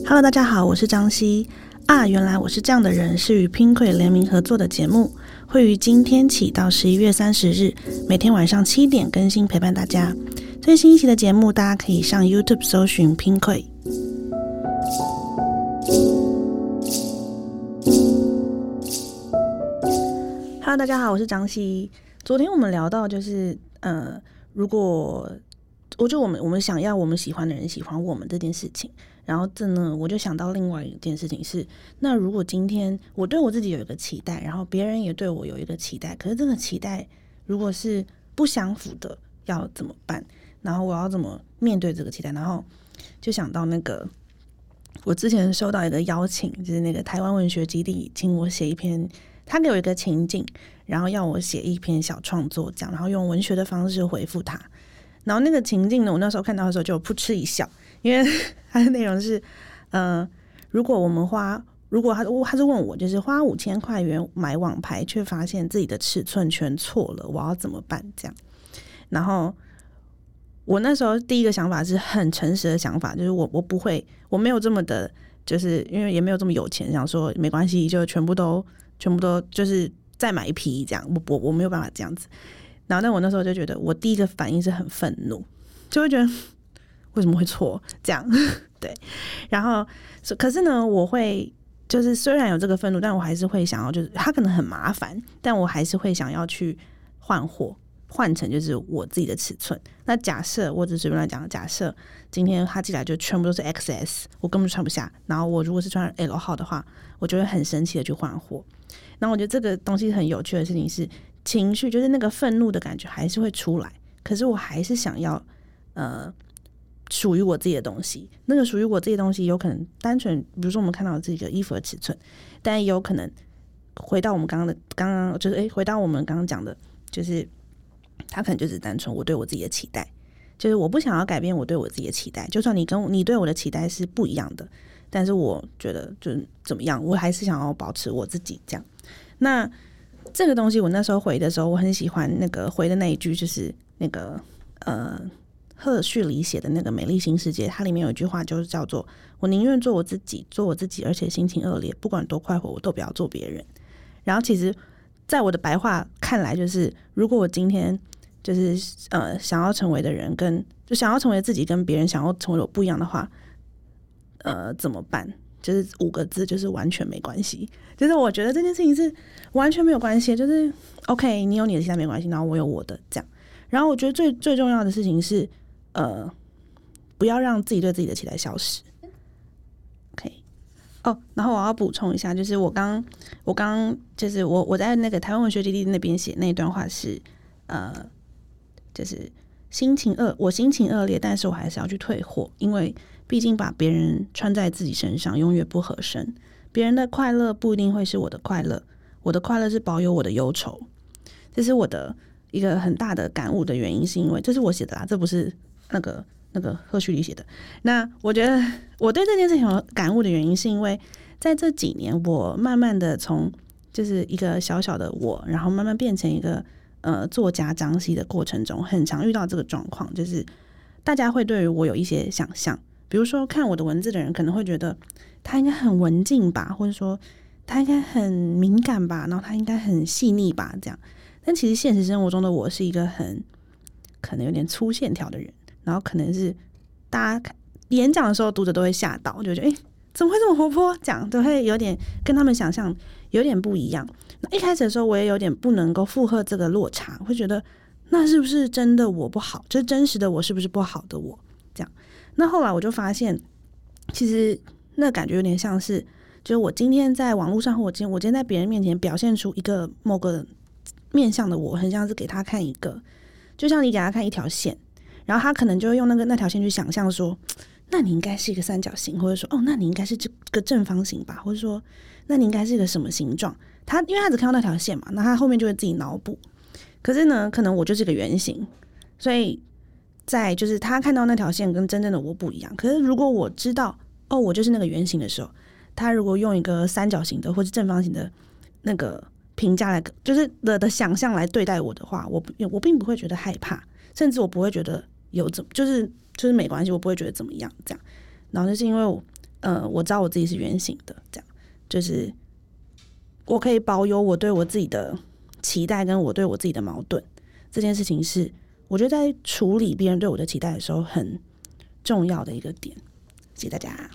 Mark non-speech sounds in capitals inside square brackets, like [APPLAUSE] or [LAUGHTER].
Hello，大家好，我是张希啊。原来我是这样的人，是与 Pinkoi 联名合作的节目，会于今天起到十一月三十日，每天晚上七点更新，陪伴大家。最新一期的节目，大家可以上 YouTube 搜寻 Pinkoi。Hello，大家好，我是张希。昨天我们聊到，就是呃，如果我就我们我们想要我们喜欢的人喜欢我们这件事情。然后这呢，我就想到另外一件事情是，那如果今天我对我自己有一个期待，然后别人也对我有一个期待，可是这个期待如果是不相符的，要怎么办？然后我要怎么面对这个期待？然后就想到那个，我之前收到一个邀请，就是那个台湾文学基地请我写一篇，他给我一个情境，然后要我写一篇小创作，这样，然后用文学的方式回复他。然后那个情境呢，我那时候看到的时候就噗嗤一笑。因为 [LAUGHS] 它的内容是，呃，如果我们花，如果他他是问我，就是花五千块元买网牌，却发现自己的尺寸全错了，我要怎么办？这样，然后我那时候第一个想法是很诚实的想法，就是我我不会，我没有这么的，就是因为也没有这么有钱，想说没关系，就全部都全部都就是再买一批这样，我我我没有办法这样子。然后，但我那时候就觉得，我第一个反应是很愤怒，就会觉得。为什么会错？这样 [LAUGHS] 对，然后可是呢，我会就是虽然有这个愤怒，但我还是会想要，就是他可能很麻烦，但我还是会想要去换货，换成就是我自己的尺寸。那假设我只随便乱讲，假设今天他寄来就全部都是 XS，我根本穿不下。然后我如果是穿 L 号的话，我就会很生气的去换货。那我觉得这个东西很有趣的事情是，情绪就是那个愤怒的感觉还是会出来，可是我还是想要呃。属于我自己的东西，那个属于我自己的东西，有可能单纯，比如说我们看到这个衣服的尺寸，但也有可能回到我们刚刚的，刚刚就是诶，回到我们刚刚讲的，就是他可能就是单纯我对我自己的期待，就是我不想要改变我对我自己的期待，就算你跟你对我的期待是不一样的，但是我觉得就怎么样，我还是想要保持我自己这样。那这个东西我那时候回的时候，我很喜欢那个回的那一句，就是那个呃。赫胥黎写的那个《美丽新世界》，它里面有一句话，就是叫做“我宁愿做我自己，做我自己，而且心情恶劣，不管多快活，我都不要做别人。”然后，其实，在我的白话看来，就是如果我今天就是呃想要成为的人，跟就想要成为自己，跟别人想要成为我不一样的话，呃，怎么办？就是五个字，就是完全没关系。就是我觉得这件事情是完全没有关系，就是 OK，你有你的期待没关系，然后我有我的这样。然后，我觉得最最重要的事情是。呃，不要让自己对自己的期待消失。OK，哦，然后我要补充一下，就是我刚我刚就是我我在那个台湾文学基地那边写那一段话是呃，就是心情恶，我心情恶劣，但是我还是要去退货，因为毕竟把别人穿在自己身上永远不合身。别人的快乐不一定会是我的快乐，我的快乐是保有我的忧愁。这是我的一个很大的感悟的原因，是因为这是我写的啦，这不是。那个那个贺旭里写的，那我觉得我对这件事情有感悟的原因，是因为在这几年，我慢慢的从就是一个小小的我，然后慢慢变成一个呃作家张希的过程中，很常遇到这个状况，就是大家会对于我有一些想象，比如说看我的文字的人可能会觉得他应该很文静吧，或者说他应该很敏感吧，然后他应该很细腻吧，这样。但其实现实生活中的我是一个很可能有点粗线条的人。然后可能是大家演讲的时候，读者都会吓到，就觉得哎，怎么会这么活泼？讲都会有点跟他们想象有点不一样。那一开始的时候，我也有点不能够负荷这个落差，会觉得那是不是真的我不好？就是真实的我是不是不好的我？这样。那后来我就发现，其实那感觉有点像是，就是我今天在网络上，或我今我今天在别人面前表现出一个某个面向的我，很像是给他看一个，就像你给他看一条线。然后他可能就会用那个那条线去想象说，那你应该是一个三角形，或者说哦，那你应该是这个正方形吧，或者说那你应该是一个什么形状？他因为他只看到那条线嘛，那他后面就会自己脑补。可是呢，可能我就是个圆形，所以在就是他看到那条线跟真正的我不一样。可是如果我知道哦，我就是那个圆形的时候，他如果用一个三角形的或者正方形的那个评价来，就是的的想象来对待我的话，我我并不会觉得害怕，甚至我不会觉得。有怎就是就是没关系，我不会觉得怎么样这样。然后就是因为我呃，我知道我自己是圆形的，这样就是我可以保有我对我自己的期待，跟我对我自己的矛盾。这件事情是我觉得在处理别人对我的期待的时候很重要的一个点。谢谢大家。